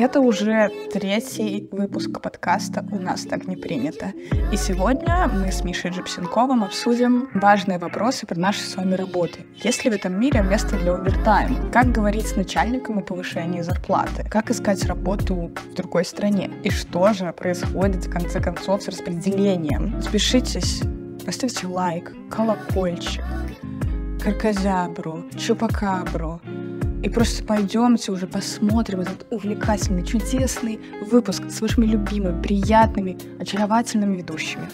Это уже третий выпуск подкаста «У нас так не принято». И сегодня мы с Мишей Джипсенковым обсудим важные вопросы про наши с вами работы. Есть ли в этом мире место для овертайма? Как говорить с начальником о повышении зарплаты? Как искать работу в другой стране? И что же происходит в конце концов с распределением? Спешитесь, поставьте лайк, колокольчик, каркозябру, чупакабру, и просто пойдемте уже посмотрим этот увлекательный, чудесный выпуск с вашими любимыми, приятными, очаровательными ведущими.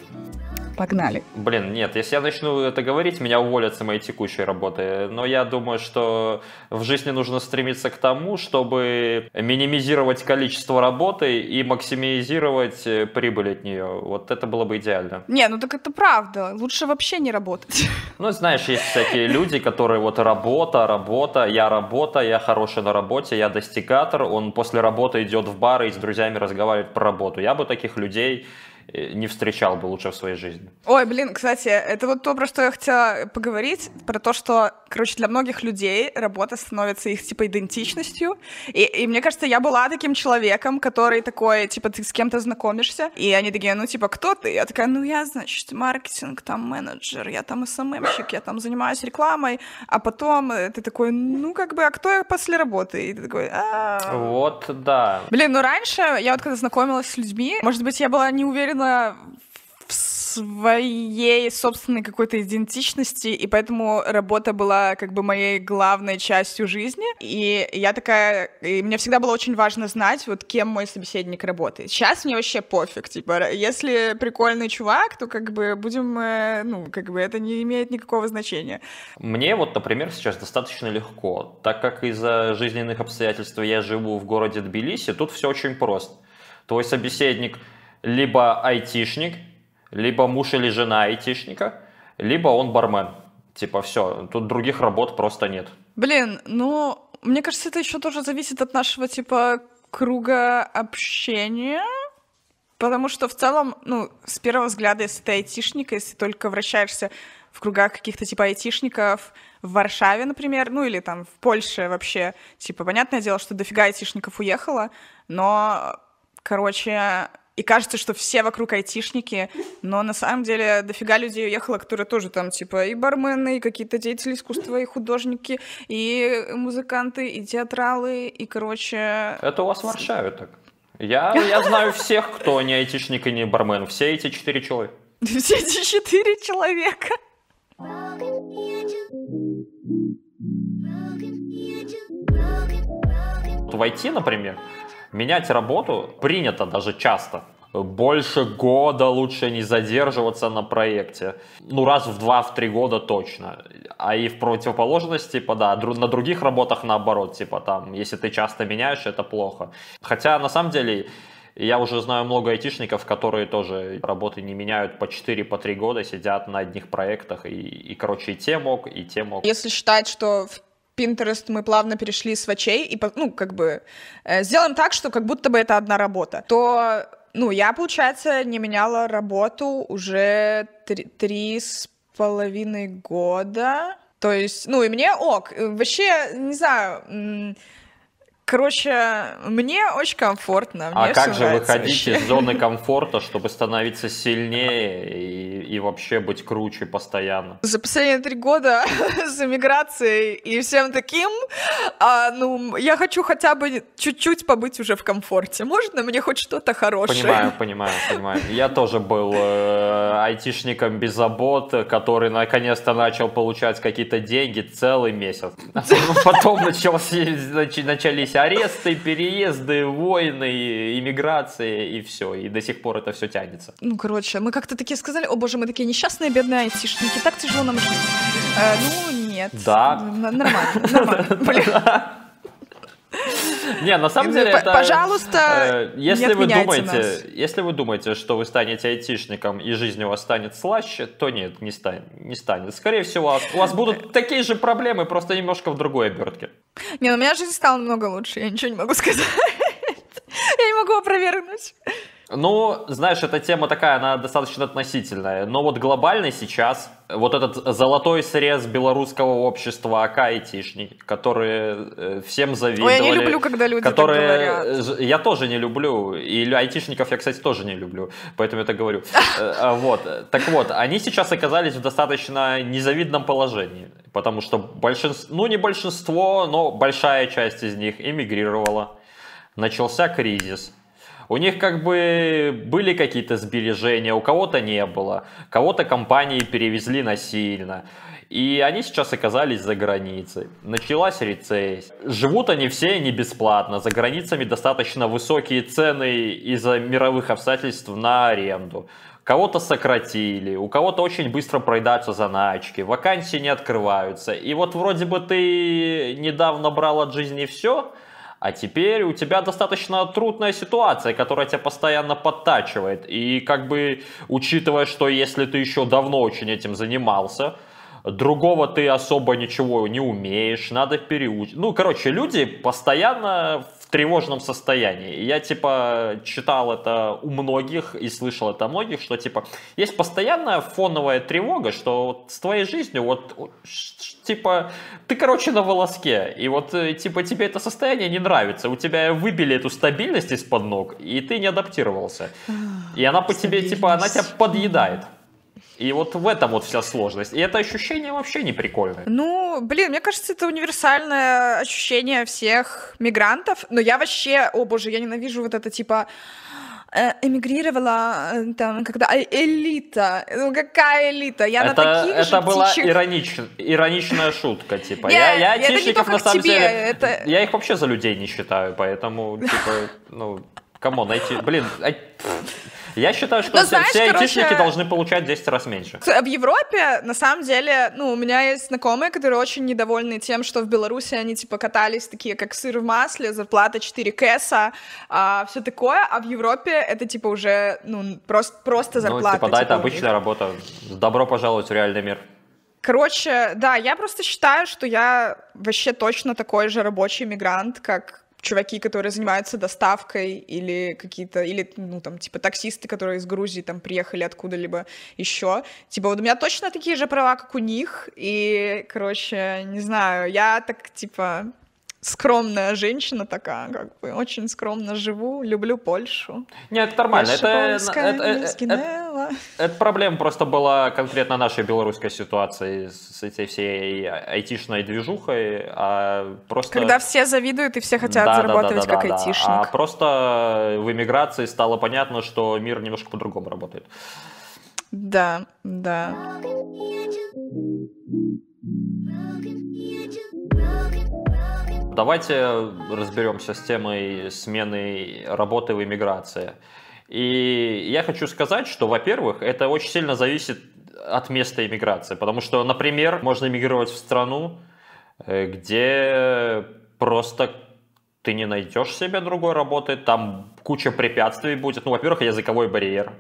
Погнали. Блин, нет, если я начну это говорить, меня уволят с моей текущей работы. Но я думаю, что в жизни нужно стремиться к тому, чтобы минимизировать количество работы и максимизировать э, прибыль от нее. Вот это было бы идеально. Не, ну так это правда. Лучше вообще не работать. Ну, знаешь, есть всякие люди, которые вот работа, работа, я работа, я хороший на работе, я достигатор. Он после работы идет в бар и с друзьями разговаривает про работу. Я бы таких людей не встречал бы лучше в своей жизни. Ой, блин, кстати, это вот то, про что я хотела поговорить, про то, что, короче, для многих людей работа становится их, типа, идентичностью, и, и мне кажется, я была таким человеком, который такой, типа, ты с кем-то знакомишься, и они такие, ну, типа, кто ты? Я такая, ну, я, значит, маркетинг, там, менеджер, я там СММщик, я там занимаюсь рекламой, а потом ты такой, ну, как бы, а кто я после работы? И ты такой, а Вот, да. Блин, ну, раньше я вот когда знакомилась с людьми, может быть, я была не уверена, уверена в своей собственной какой-то идентичности, и поэтому работа была как бы моей главной частью жизни. И я такая... И мне всегда было очень важно знать, вот кем мой собеседник работает. Сейчас мне вообще пофиг, типа, если прикольный чувак, то как бы будем... Э, ну, как бы это не имеет никакого значения. Мне вот, например, сейчас достаточно легко, так как из-за жизненных обстоятельств я живу в городе Тбилиси, тут все очень просто. Твой собеседник — либо айтишник, либо муж или жена айтишника, либо он бармен. Типа все, тут других работ просто нет. Блин, ну, мне кажется, это еще тоже зависит от нашего, типа, круга общения. Потому что в целом, ну, с первого взгляда, если ты айтишник, если только вращаешься в кругах каких-то типа айтишников в Варшаве, например, ну или там в Польше вообще, типа, понятное дело, что дофига айтишников уехало, но, короче, и кажется, что все вокруг айтишники, но на самом деле дофига людей уехало, которые тоже там, типа, и бармены, и какие-то деятели искусства, и художники, и музыканты, и театралы, и, короче... Это у вас в Варшаве так. Я, я знаю всех, кто не айтишник и не бармен. Все эти четыре человека. Все эти четыре человека. В IT, например, Менять работу принято даже часто. Больше года лучше не задерживаться на проекте. Ну, раз в два, в три года точно. А и в противоположность, типа, да, на других работах наоборот, типа, там, если ты часто меняешь, это плохо. Хотя, на самом деле, я уже знаю много айтишников, которые тоже работы не меняют по 4 по 3 года, сидят на одних проектах, и, и короче, и те мог, и те мог. Если считать, что Pinterest мы плавно перешли с вачей и, ну, как бы э, сделаем так, что как будто бы это одна работа, то, ну, я, получается, не меняла работу уже три, три с половиной года. То есть, ну, и мне ок. Вообще, не знаю, Короче, мне очень комфортно. А мне а как же выходить вообще. из зоны комфорта, чтобы становиться сильнее и, и вообще быть круче постоянно? За последние три года с эмиграцией и всем таким, а, ну, я хочу хотя бы чуть-чуть побыть уже в комфорте. Можно мне хоть что-то хорошее? Понимаю, понимаю, понимаю. Я тоже был э, айтишником без забот, который наконец-то начал получать какие-то деньги целый месяц. Потом начались начались аресты, переезды, войны, иммиграция и все. И до сих пор это все тянется. Ну, короче, мы как-то такие сказали, о боже, мы такие несчастные бедные айтишники, так тяжело нам жить. Э, ну, нет. Да. Нормально, нормально. Не, на самом деле это... Пожалуйста, э, если вы думаете, нас. Если вы думаете, что вы станете айтишником и жизнь у вас станет слаще, то нет, не станет. Не станет. Скорее всего, у вас будут такие же проблемы, просто немножко в другой обертке. Не, ну у меня жизнь стала намного лучше, я ничего не могу сказать. Я не могу опровергнуть. Ну, знаешь, эта тема такая, она достаточно относительная. Но вот глобально сейчас вот этот золотой срез белорусского общества АК которые э, всем завидовали. Ой, я не люблю, когда люди которые... так говорят. Я тоже не люблю. И айтишников я, кстати, тоже не люблю. Поэтому я так говорю. Э, а, вот. Так вот, они сейчас оказались в достаточно незавидном положении. Потому что большинство, ну не большинство, но большая часть из них эмигрировала. Начался кризис у них как бы были какие-то сбережения, у кого-то не было, кого-то компании перевезли насильно. И они сейчас оказались за границей. Началась рецессия. Живут они все не бесплатно. За границами достаточно высокие цены из-за мировых обстоятельств на аренду. Кого-то сократили, у кого-то очень быстро проедаются заначки, вакансии не открываются. И вот вроде бы ты недавно брал от жизни все, а теперь у тебя достаточно трудная ситуация, которая тебя постоянно подтачивает. И как бы учитывая, что если ты еще давно очень этим занимался, другого ты особо ничего не умеешь, надо переучить. Ну, короче, люди постоянно тревожном состоянии. Я, типа, читал это у многих и слышал это у многих, что, типа, есть постоянная фоновая тревога, что вот с твоей жизнью, вот, типа, ты, короче, на волоске, и вот, э, типа, тебе это состояние не нравится, у тебя выбили эту стабильность из-под ног, и ты не адаптировался. И она по тебе, типа, она тебя подъедает. И вот в этом вот вся сложность. И это ощущение вообще не прикольное. Ну, блин, мне кажется, это универсальное ощущение всех мигрантов. Но я вообще, о боже, я ненавижу вот это типа э, эмигрировала э, там, когда э, элита. Ну какая элита? Я это, на таких Это же была птичьих... иронич... ироничная шутка, типа. Я, я айтишников, на самом деле, я их вообще за людей не считаю, поэтому, типа, ну, кому найти... Блин, я считаю, что Но, знаешь, все короче, айтишники должны получать 10 раз меньше. В Европе, на самом деле, ну, у меня есть знакомые, которые очень недовольны тем, что в Беларуси они, типа, катались такие, как сыр в масле, зарплата 4 кэса, а, все такое, а в Европе это, типа, уже, ну, просто, просто зарплата. Ну, типа, да, типа, это обычная работа. Добро пожаловать в реальный мир. Короче, да, я просто считаю, что я вообще точно такой же рабочий мигрант, как чуваки, которые занимаются доставкой, или какие-то, или, ну, там, типа, таксисты, которые из Грузии, там, приехали откуда-либо еще. Типа, вот у меня точно такие же права, как у них, и, короче, не знаю, я так, типа, скромная женщина такая, как бы, очень скромно живу, люблю Польшу. Нет, это нормально. Это, это, это, это, это проблема просто была конкретно нашей белорусской ситуации с этой всей айтишной движухой, а просто... Когда все завидуют и все хотят да, зарабатывать да, да, как да, айтишник. А просто в эмиграции стало понятно, что мир немножко по-другому работает. Да, да. Давайте разберемся с темой смены работы в иммиграции. И я хочу сказать, что, во-первых, это очень сильно зависит от места иммиграции, потому что, например, можно иммигрировать в страну, э, где просто ты не найдешь себе другой работы, там куча препятствий будет. Ну, во-первых, языковой барьер.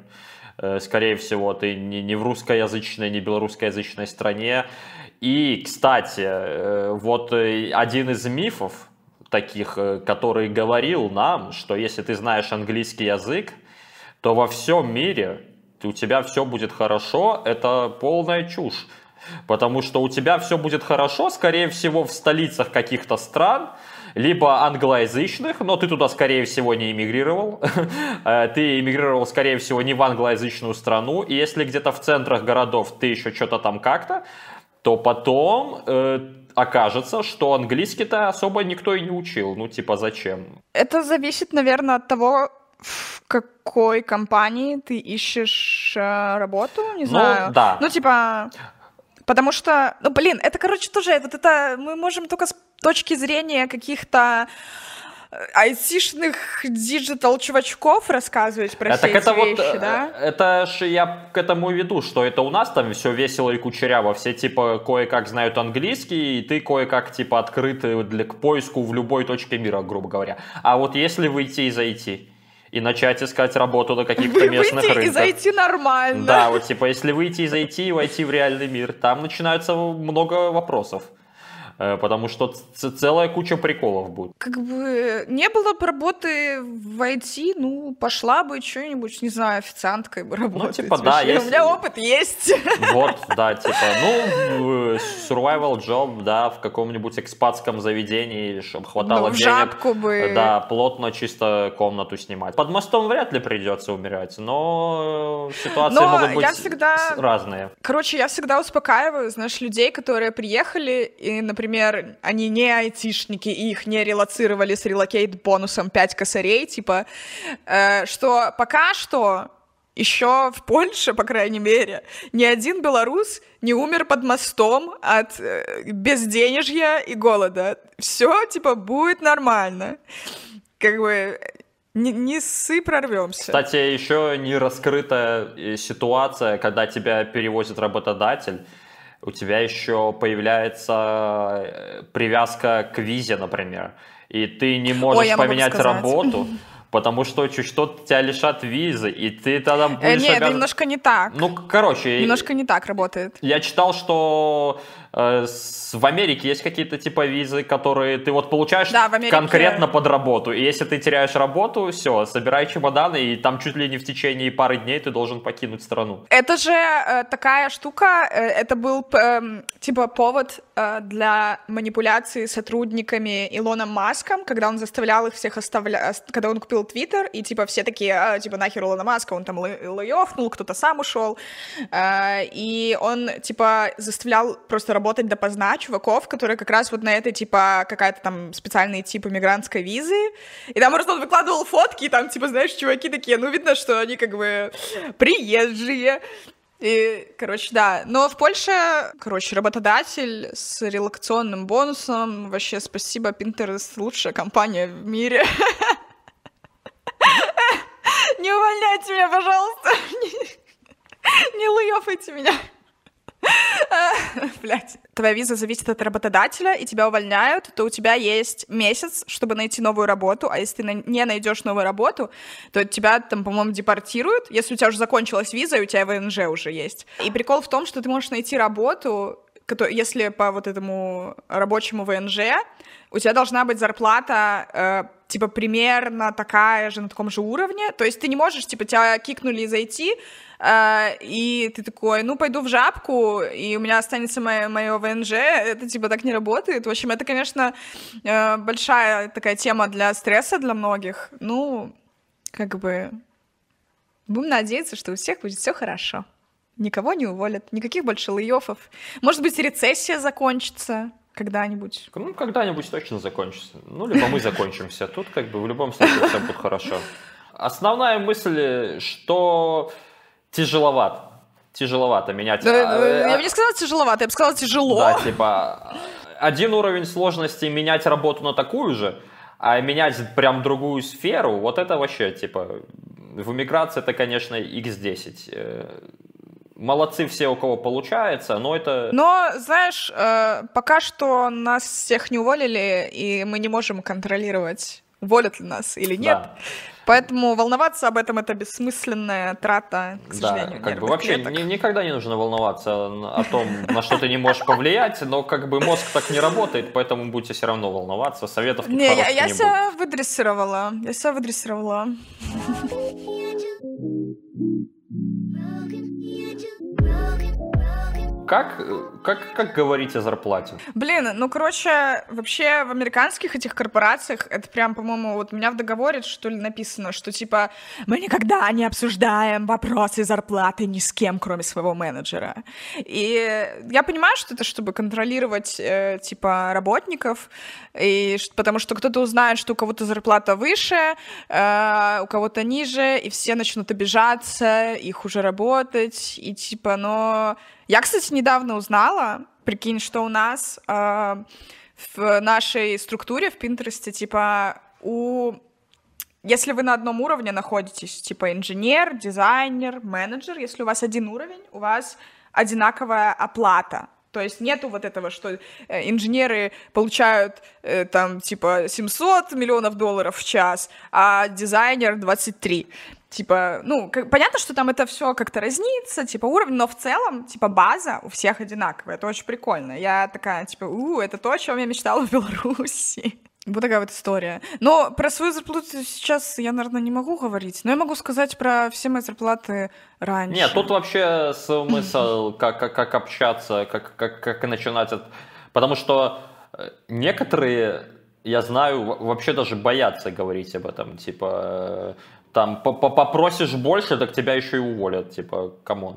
Э, скорее всего, ты не в русскоязычной, не белорусскоязычной стране. И, кстати, э, вот э, один из мифов таких, который говорил нам, что если ты знаешь английский язык, то во всем мире у тебя все будет хорошо, это полная чушь. Потому что у тебя все будет хорошо, скорее всего, в столицах каких-то стран, либо англоязычных, но ты туда, скорее всего, не эмигрировал. ты эмигрировал, скорее всего, не в англоязычную страну. И если где-то в центрах городов ты еще что-то там как-то, то потом э, окажется, что английский-то особо никто и не учил. Ну, типа, зачем? Это зависит, наверное, от того, в какой компании ты ищешь э, работу, не ну, знаю. Да. Ну, типа, потому что, ну, блин, это, короче, тоже, вот это мы можем только точки зрения каких-то айтишных digital-чувачков рассказывать про это, все это эти вот, вещи, да? Э, это ж я к этому веду, что это у нас там все весело и кучеряво, все типа кое-как знают английский, и ты кое-как типа открыты для, к поиску в любой точке мира, грубо говоря. А вот если выйти из IT, и начать искать работу на каких-то местных выйти рынках. и зайти нормально. Да, вот типа если выйти из IT и войти в реальный мир, там начинается много вопросов. Э, потому что целая куча приколов будет. Как бы не было бы работы в IT, ну, пошла бы что-нибудь, не знаю, официанткой бы ну, работать. Ну, типа, да, есть... У меня опыт есть. Вот, да, типа, ну, survival job, да, в каком-нибудь экспатском заведении, чтобы хватало ну, денег. бы. Да, плотно, чисто комнату снимать. Под мостом вряд ли придется умирать, но ситуации но могут быть всегда... разные. Короче, я всегда успокаиваю, знаешь, людей, которые приехали и, например, например, они не айтишники, и их не релацировали с релокейт бонусом 5 косарей, типа, э, что пока что еще в Польше, по крайней мере, ни один белорус не умер под мостом от э, безденежья и голода. Все, типа, будет нормально. Как бы не, не ссы прорвемся. Кстати, еще не раскрытая э, ситуация, когда тебя перевозит работодатель у тебя еще появляется э, привязка к визе, например, и ты не можешь Ой, поменять работу, потому что чуть что тебя лишат визы, и ты тогда будешь... Э, нет, обязан... немножко не так. Ну, короче... Немножко не так работает. Я читал, что э, в Америке есть какие-то типа визы, которые ты вот получаешь да, Америке... конкретно под работу, и если ты теряешь работу, все, собирай чемоданы, и там чуть ли не в течение пары дней ты должен покинуть страну. Это же э, такая штука, э, это был э, типа повод э, для манипуляции сотрудниками Илона Маском, когда он заставлял их всех оставлять, когда он купил Твиттер, и типа все такие, а, типа нахер Илона Маска, он там лейофнул, кто-то сам ушел, э, и он типа заставлял просто работать допоздна чуваков, которые как раз вот на этой типа какая-то там специальный тип иммигрантской визы, и там просто он выкладывал фотки, и там типа, знаешь, чуваки такие, ну видно, что они как бы приезжие, и, короче, да. Но в Польше, короче, работодатель с релакционным бонусом. Вообще, спасибо, Pinterest лучшая компания в мире. Не увольняйте меня, пожалуйста. Не луёфайте меня. Блять. Твоя виза зависит от работодателя, и тебя увольняют, то у тебя есть месяц, чтобы найти новую работу, а если ты не найдешь новую работу, то тебя там, по-моему, депортируют, если у тебя уже закончилась виза, и у тебя ВНЖ уже есть. И прикол в том, что ты можешь найти работу, если по вот этому рабочему ВНЖ, у тебя должна быть зарплата э, типа примерно такая же на таком же уровне. То есть ты не можешь, типа, тебя кикнули из IT, э, и ты такой, ну, пойду в жабку, и у меня останется мое, мое ВНЖ. Это, типа, так не работает. В общем, это, конечно, э, большая такая тема для стресса для многих. Ну, как бы... Будем надеяться, что у всех будет все хорошо. Никого не уволят, никаких больше лейофов. Может быть, рецессия закончится когда-нибудь. Ну, когда-нибудь точно закончится. Ну, либо мы закончимся. Тут как бы в любом случае все будет хорошо. Основная мысль, что тяжеловато. Тяжеловато менять. Да, а, я бы не сказала тяжеловато, я бы сказала тяжело. Да, типа один уровень сложности менять работу на такую же, а менять прям другую сферу, вот это вообще, типа, в эмиграции это, конечно, x10 молодцы все, у кого получается, но это... Но, знаешь, э, пока что нас всех не уволили, и мы не можем контролировать, уволят ли нас или нет. Да. Поэтому волноваться об этом это бессмысленная трата, к сожалению. Да, как бы вообще ни, никогда не нужно волноваться о том, на что ты не можешь повлиять, но как бы мозг так не работает, поэтому будете все равно волноваться. Советов не, я, я не себя будет. выдрессировала. Я себя выдрессировала. Как, как, как говорить о зарплате? Блин, ну, короче, вообще в американских этих корпорациях это прям, по-моему, вот у меня в договоре, что ли, написано, что, типа, мы никогда не обсуждаем вопросы зарплаты ни с кем, кроме своего менеджера. И я понимаю, что это чтобы контролировать, э, типа, работников, и, потому что кто-то узнает, что у кого-то зарплата выше, э, у кого-то ниже, и все начнут обижаться, их уже работать, и, типа, но я, кстати, недавно узнала, прикинь, что у нас э, в нашей структуре в Пинтересте, типа, у... Если вы на одном уровне находитесь, типа инженер, дизайнер, менеджер, если у вас один уровень, у вас одинаковая оплата. То есть нету вот этого, что э, инженеры получают э, там типа 700 миллионов долларов в час, а дизайнер 23 типа, ну, как, понятно, что там это все как-то разнится, типа, уровень, но в целом, типа, база у всех одинаковая, это очень прикольно. Я такая, типа, у, это то, о чем я мечтала в Беларуси. Вот такая вот история. Но про свою зарплату сейчас я, наверное, не могу говорить. Но я могу сказать про все мои зарплаты раньше. Нет, тут вообще смысл, как, как, как общаться, как, как, как начинать. От... Потому что э, некоторые, я знаю, вообще даже боятся говорить об этом. Типа, там, попросишь больше, так тебя еще и уволят. Типа, come on.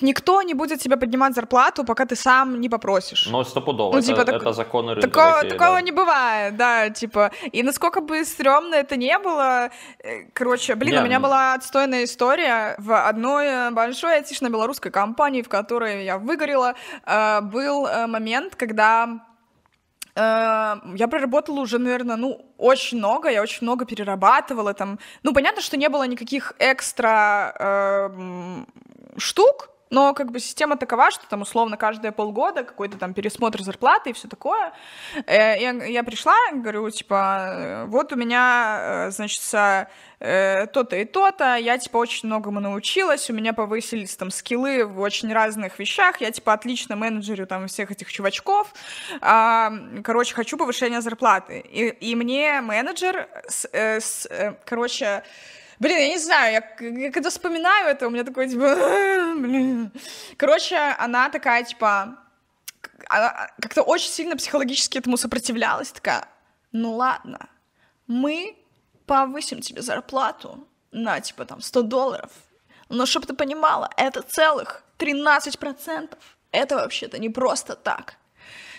Никто не будет тебе поднимать зарплату, пока ты сам не попросишь. Ну, стопудово, ну, типа, это, так... это законы рынка. Такого, такие, такого да. не бывает, да, типа. И насколько бы стрёмно это не было, э, короче, блин, не, у меня ну... была отстойная история в одной э, большой айтишно-белорусской компании, в которой я выгорела, э, был момент, когда я проработала уже, наверное, ну, очень много, я очень много перерабатывала там. Ну, понятно, что не было никаких экстра э, штук, но как бы система такова, что там условно каждые полгода какой-то там пересмотр зарплаты и все такое. Э, я, я пришла, говорю, типа, э, вот у меня, э, значит, то-то и то-то, я, типа, очень многому научилась, у меня повысились там скиллы в очень разных вещах, я, типа, отлично менеджерю там всех этих чувачков, а, короче, хочу повышения зарплаты. И, и мне менеджер, с, с, короче, Блин, я не знаю, я, я когда вспоминаю это, у меня такой, типа, блин. Короче, она такая, типа, она как-то очень сильно психологически этому сопротивлялась, такая, ну ладно, мы повысим тебе зарплату на, типа, там, 100 долларов, но чтобы ты понимала, это целых 13%. Это вообще-то не просто так.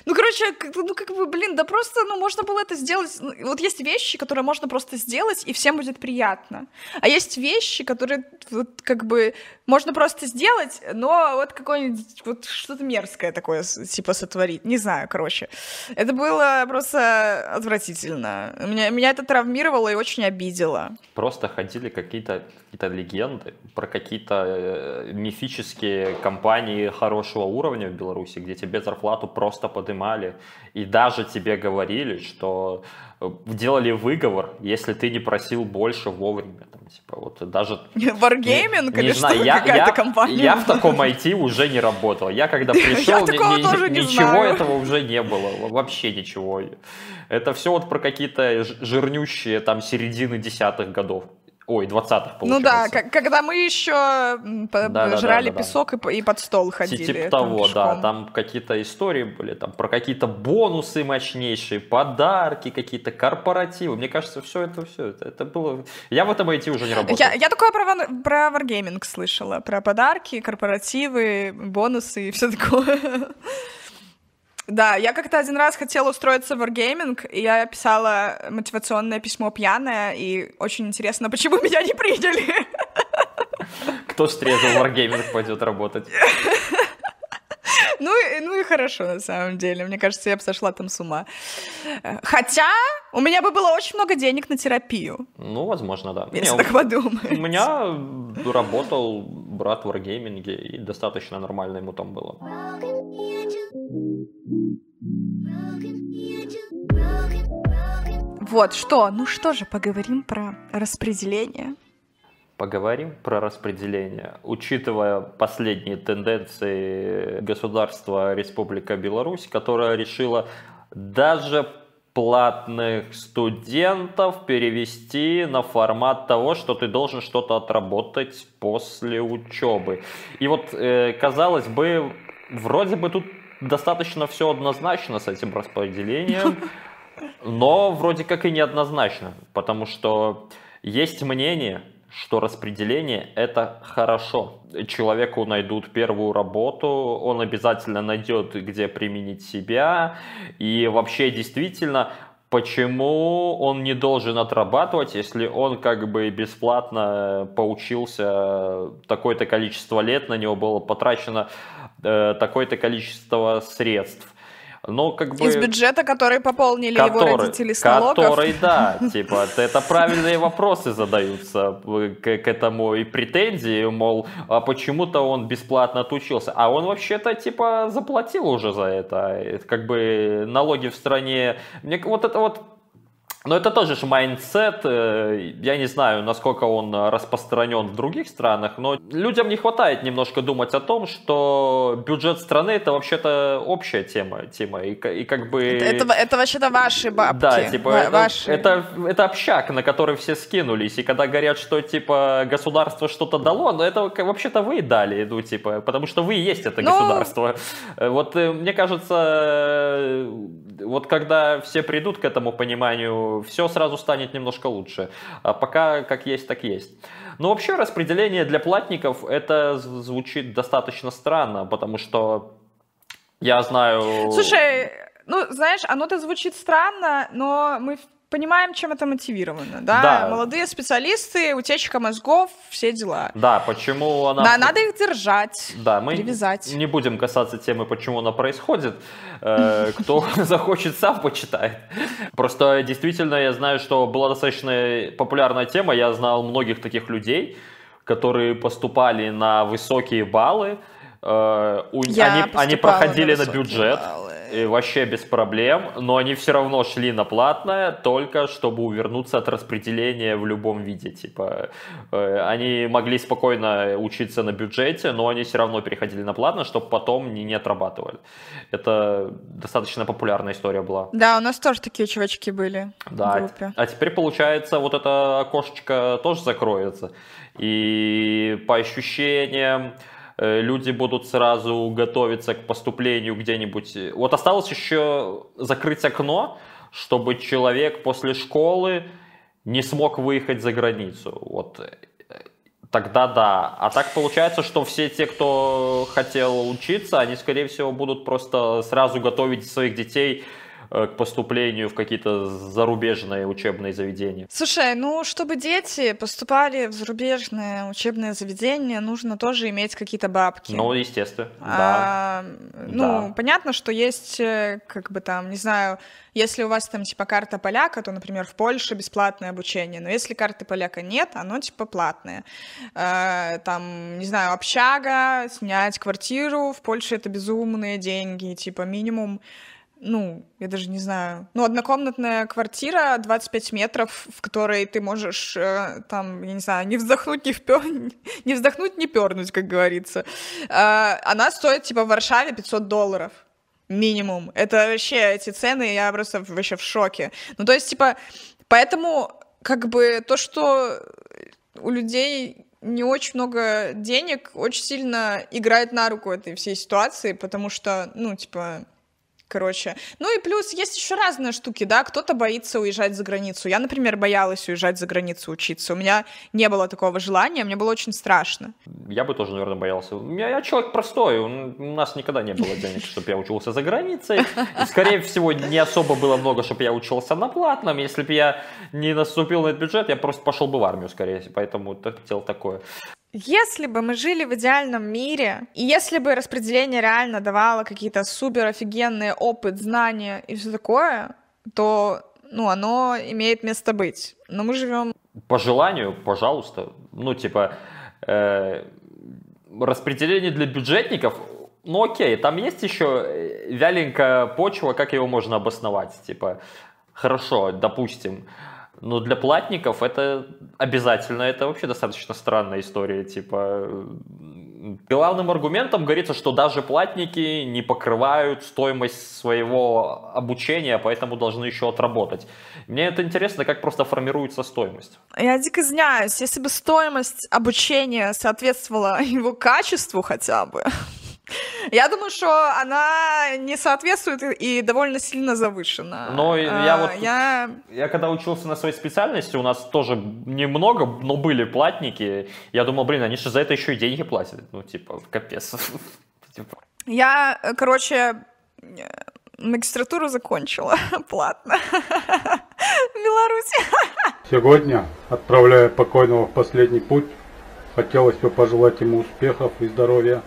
Ну, короче, ну, как бы, блин, да просто, ну, можно было это сделать. Ну, вот есть вещи, которые можно просто сделать, и всем будет приятно. А есть вещи, которые, вот, как бы, можно просто сделать, но вот какое-нибудь, вот что-то мерзкое такое, типа, сотворить. Не знаю, короче. Это было просто отвратительно. Меня, меня это травмировало и очень обидело. Просто ходили какие-то какие легенды про какие-то э, мифические компании хорошего уровня в Беларуси, где тебе зарплату просто подымали, и даже тебе говорили, что э, делали выговор, если ты не просил больше вовремя. Там, типа, вот даже... Wargaming или знаю, что? Я, я, компания? я в таком IT уже не работал. Я когда пришел, ни, ни, ничего этого уже не было. Вообще ничего. Это все вот про какие-то жирнющие там середины десятых годов. Ой, 20-х, получается. Ну да, когда мы еще да, жрали да, да, песок да. И, под стол ходили. Типа того, да. Там какие-то истории были, там про какие-то бонусы мощнейшие, подарки какие-то, корпоративы. Мне кажется, все это, все это, это было... Я в этом IT уже не работал. Я, я такое про, про Wargaming слышала, про подарки, корпоративы, бонусы и все такое. Да, я как-то один раз хотела устроиться в Wargaming, и я писала мотивационное письмо пьяное, и очень интересно, почему меня не приняли. Кто стрезал Wargaming пойдет работать? Ну, ну и хорошо, на самом деле. Мне кажется, я бы сошла там с ума. Хотя у меня бы было очень много денег на терапию. Ну, возможно, да. Если Не, так подумать. У меня работал брат в Wargaming, и достаточно нормально ему там было. Вот, что? Ну что же, поговорим про распределение. Поговорим про распределение. Учитывая последние тенденции государства Республика Беларусь, которая решила даже платных студентов перевести на формат того, что ты должен что-то отработать после учебы. И вот, э, казалось бы, вроде бы тут достаточно все однозначно с этим распределением, но вроде как и неоднозначно, потому что есть мнение, что распределение это хорошо. Человеку найдут первую работу, он обязательно найдет, где применить себя. И вообще действительно, почему он не должен отрабатывать, если он как бы бесплатно поучился такое-то количество лет, на него было потрачено э, такое-то количество средств. Но как бы... Из бюджета, который пополнили который, его родители с налогов. Который, да, типа, это правильные вопросы задаются к, к этому и претензии, мол, а почему-то он бесплатно отучился. А он вообще-то, типа, заплатил уже за это. Как бы налоги в стране... Мне вот это вот но это тоже же mindset, э, я не знаю, насколько он распространен в других странах, но людям не хватает немножко думать о том, что бюджет страны это вообще-то общая тема, тема и, и как бы... Это, это, это вообще-то ваши бабки. Да, типа, ваши. Это, это, это общак, на который все скинулись, и когда говорят, что, типа, государство что-то дало, но это вообще-то вы дали, ну, типа, потому что вы и есть это ну... государство. Вот, э, мне кажется, вот когда все придут к этому пониманию, все сразу станет немножко лучше. А пока как есть, так есть. Но вообще распределение для платников это звучит достаточно странно, потому что я знаю... Слушай, ну, знаешь, оно-то звучит странно, но мы понимаем, чем это мотивировано, да? да. Молодые специалисты, утечка мозгов, все дела. Да, почему она... Да, надо их держать, да, мы привязать. не будем касаться темы, почему она происходит. Э, кто захочет, сам почитает. Просто действительно я знаю, что была достаточно популярная тема, я знал многих таких людей, которые поступали на высокие баллы, э, они, они проходили на, на бюджет, баллы и вообще без проблем, но они все равно шли на платное, только чтобы увернуться от распределения в любом виде. Типа, э, они могли спокойно учиться на бюджете, но они все равно переходили на платное, чтобы потом не, не отрабатывали. Это достаточно популярная история была. Да, у нас тоже такие чувачки были да, в группе. А теперь, получается, вот это окошечко тоже закроется. И по ощущениям, люди будут сразу готовиться к поступлению где-нибудь. Вот осталось еще закрыть окно, чтобы человек после школы не смог выехать за границу. Вот э, тогда да. А так получается, что все те, кто хотел учиться, они, скорее всего, будут просто сразу готовить своих детей Э, к поступлению в какие-то зарубежные учебные заведения? Слушай, ну, чтобы дети поступали в зарубежные учебные заведения, нужно тоже иметь какие-то бабки. Ну, естественно, а, да. Ну, да. понятно, что есть, э, как бы там, не знаю, если у вас там типа карта поляка, то, например, в Польше бесплатное обучение. Но если карты поляка нет, оно типа платное. Э, там, не знаю, общага, снять квартиру в Польше это безумные деньги, типа минимум ну, я даже не знаю, ну, однокомнатная квартира, 25 метров, в которой ты можешь, э, там, я не знаю, не вздохнуть, не впер... не вздохнуть, не пернуть, как говорится. Э, она стоит, типа, в Варшаве 500 долларов минимум. Это вообще эти цены, я просто вообще в шоке. Ну, то есть, типа, поэтому, как бы, то, что у людей не очень много денег, очень сильно играет на руку этой всей ситуации, потому что, ну, типа, короче. Ну и плюс есть еще разные штуки, да, кто-то боится уезжать за границу. Я, например, боялась уезжать за границу учиться. У меня не было такого желания, мне было очень страшно. Я бы тоже, наверное, боялся. Я, я человек простой, у нас никогда не было денег, чтобы я учился за границей. И, скорее всего, не особо было много, чтобы я учился на платном. Если бы я не наступил на этот бюджет, я просто пошел бы в армию, скорее всего. Поэтому это дело такое. Если бы мы жили в идеальном мире, и если бы распределение реально давало какие-то супер офигенные опыт, знания и все такое, то ну, оно имеет место быть. Но мы живем... По желанию, пожалуйста. Ну, типа, э, распределение для бюджетников, ну окей, там есть еще э, вяленькая почва, как его можно обосновать. Типа, хорошо, допустим, но для платников это обязательно, это вообще достаточно странная история. Типа, главным аргументом говорится, что даже платники не покрывают стоимость своего обучения, поэтому должны еще отработать. Мне это интересно, как просто формируется стоимость. Я дико извиняюсь, если бы стоимость обучения соответствовала его качеству хотя бы, я думаю, что она не соответствует и довольно сильно завышена. Но я вот... Я... я когда учился на своей специальности, у нас тоже немного, но были платники. Я думал, блин, они же за это еще и деньги платят. Ну, типа, капец. Типа. Я, короче, магистратуру закончила платно в Беларуси. Сегодня, отправляя покойного в последний путь, хотелось бы пожелать ему успехов и здоровья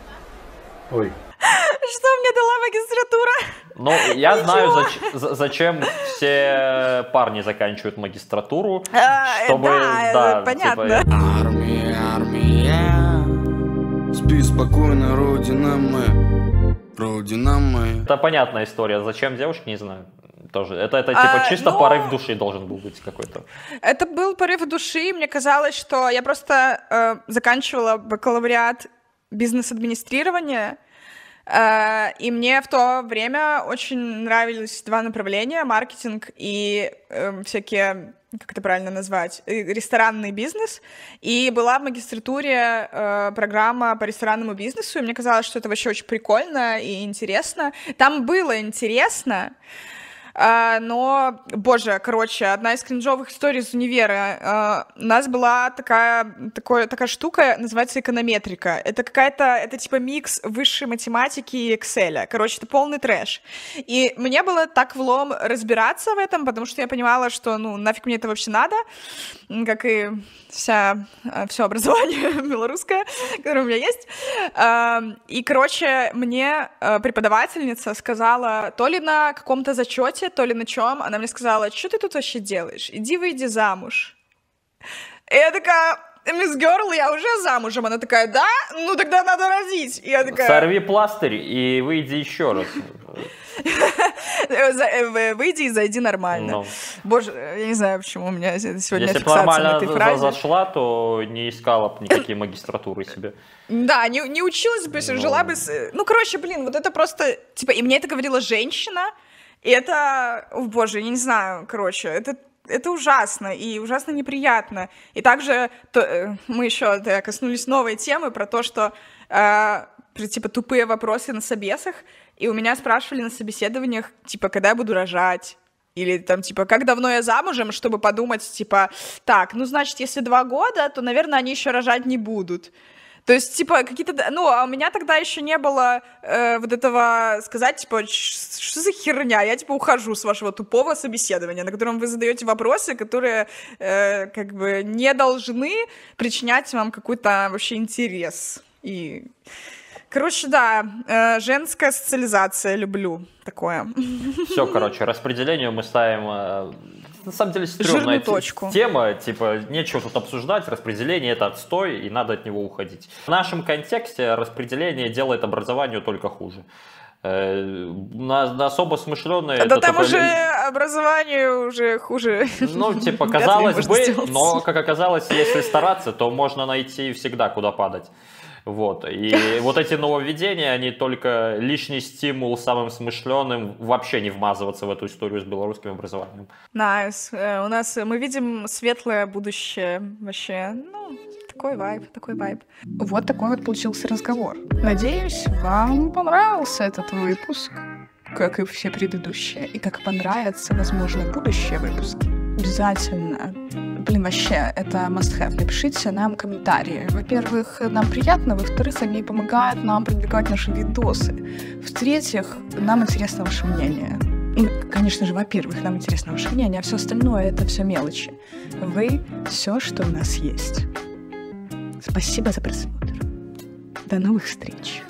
Ой. Что мне дала магистратура? Ну, я знаю, зач- зачем все парни заканчивают магистратуру, А, чтобы, да, да, понятно. типа, Армия, армия, спи спокойно, родина мы, родина мы. это понятная история. Зачем девушке, не знаю. Тоже. Это, это типа А, чисто ну- порыв души должен был быть какой-то. Это был порыв души. Мне казалось, что я просто э, заканчивала бакалавриат бизнес-администрирования. э, и мне в то время очень нравились два направления: маркетинг и э, всякие, как это правильно назвать, ресторанный бизнес. И была в магистратуре э, программа по ресторанному бизнесу, и мне казалось, что это вообще очень прикольно и интересно. Там было интересно, а, но, боже, короче, одна из кринжовых историй из универа. А, у нас была такая, такое, такая штука, называется эконометрика. Это какая-то, это типа микс высшей математики и Excel. Короче, это полный трэш. И мне было так влом разбираться в этом, потому что я понимала, что, ну, нафиг мне это вообще надо, как и вся, все образование белорусское, которое у меня есть. А, И, короче, мне преподавательница сказала, то ли на каком-то зачете, то ли на чем, она мне сказала, что ты тут вообще делаешь? Иди выйди замуж. И я такая, мисс Герл, я уже замужем. Она такая, да? Ну тогда надо родить. И я такая, Сорви пластырь и выйди еще раз. «Э, выйди и зайди нормально. Ну. Боже, я не знаю, почему у меня сегодня Если бы нормально зашла, то не искала бы никакие магистратуры себе. Да, не, не училась бы, Ну. жила бы... Ну, короче, блин, вот это просто... Типа, и мне это говорила женщина, и это... О, боже, я не знаю, короче, это это ужасно и ужасно неприятно. И также то, э, мы еще да, коснулись новой темы про то, что э, типа тупые вопросы на собесах, и у меня спрашивали на собеседованиях, типа, когда я буду рожать, или там, типа, как давно я замужем, чтобы подумать, типа, так, ну, значит, если два года, то, наверное, они еще рожать не будут. То есть, типа, какие-то... Ну, а у меня тогда еще не было э, вот этого сказать, типа, «Ш- что за херня? Я, типа, ухожу с вашего тупого собеседования, на котором вы задаете вопросы, которые, э, как бы, не должны причинять вам какой-то вообще интерес. И... Короче, да, э, женская социализация люблю такое. Все, короче, распределению мы ставим... На самом деле, стрёмная точку. тема, типа, нечего тут обсуждать, распределение это отстой, и надо от него уходить. В нашем контексте распределение делает образованию только хуже. Э, На, на особо смышленные... Да это там только уже образование уже хуже. Ну, типа, казалось бы, но, как оказалось, если стараться, то можно найти всегда, куда падать. Вот. И вот эти нововведения, они только лишний стимул самым смышленым вообще не вмазываться в эту историю с белорусским образованием. Nice. Э, У нас э, мы видим светлое будущее вообще. Ну, такой vibe, такой vibe. Вот такой вот получился разговор. Надеюсь, вам понравился этот выпуск, как и все предыдущие, и как понравятся, возможно, будущие выпуски. Обязательно. Блин, вообще, это must-have. Напишите нам комментарии. Во-первых, нам приятно. Во-вторых, они помогают нам продвигать наши видосы. В-третьих, нам интересно ваше мнение. Ну, конечно же, во-первых, нам интересно ваше мнение, а все остальное это все мелочи. Вы все, что у нас есть. Спасибо за просмотр. До новых встреч.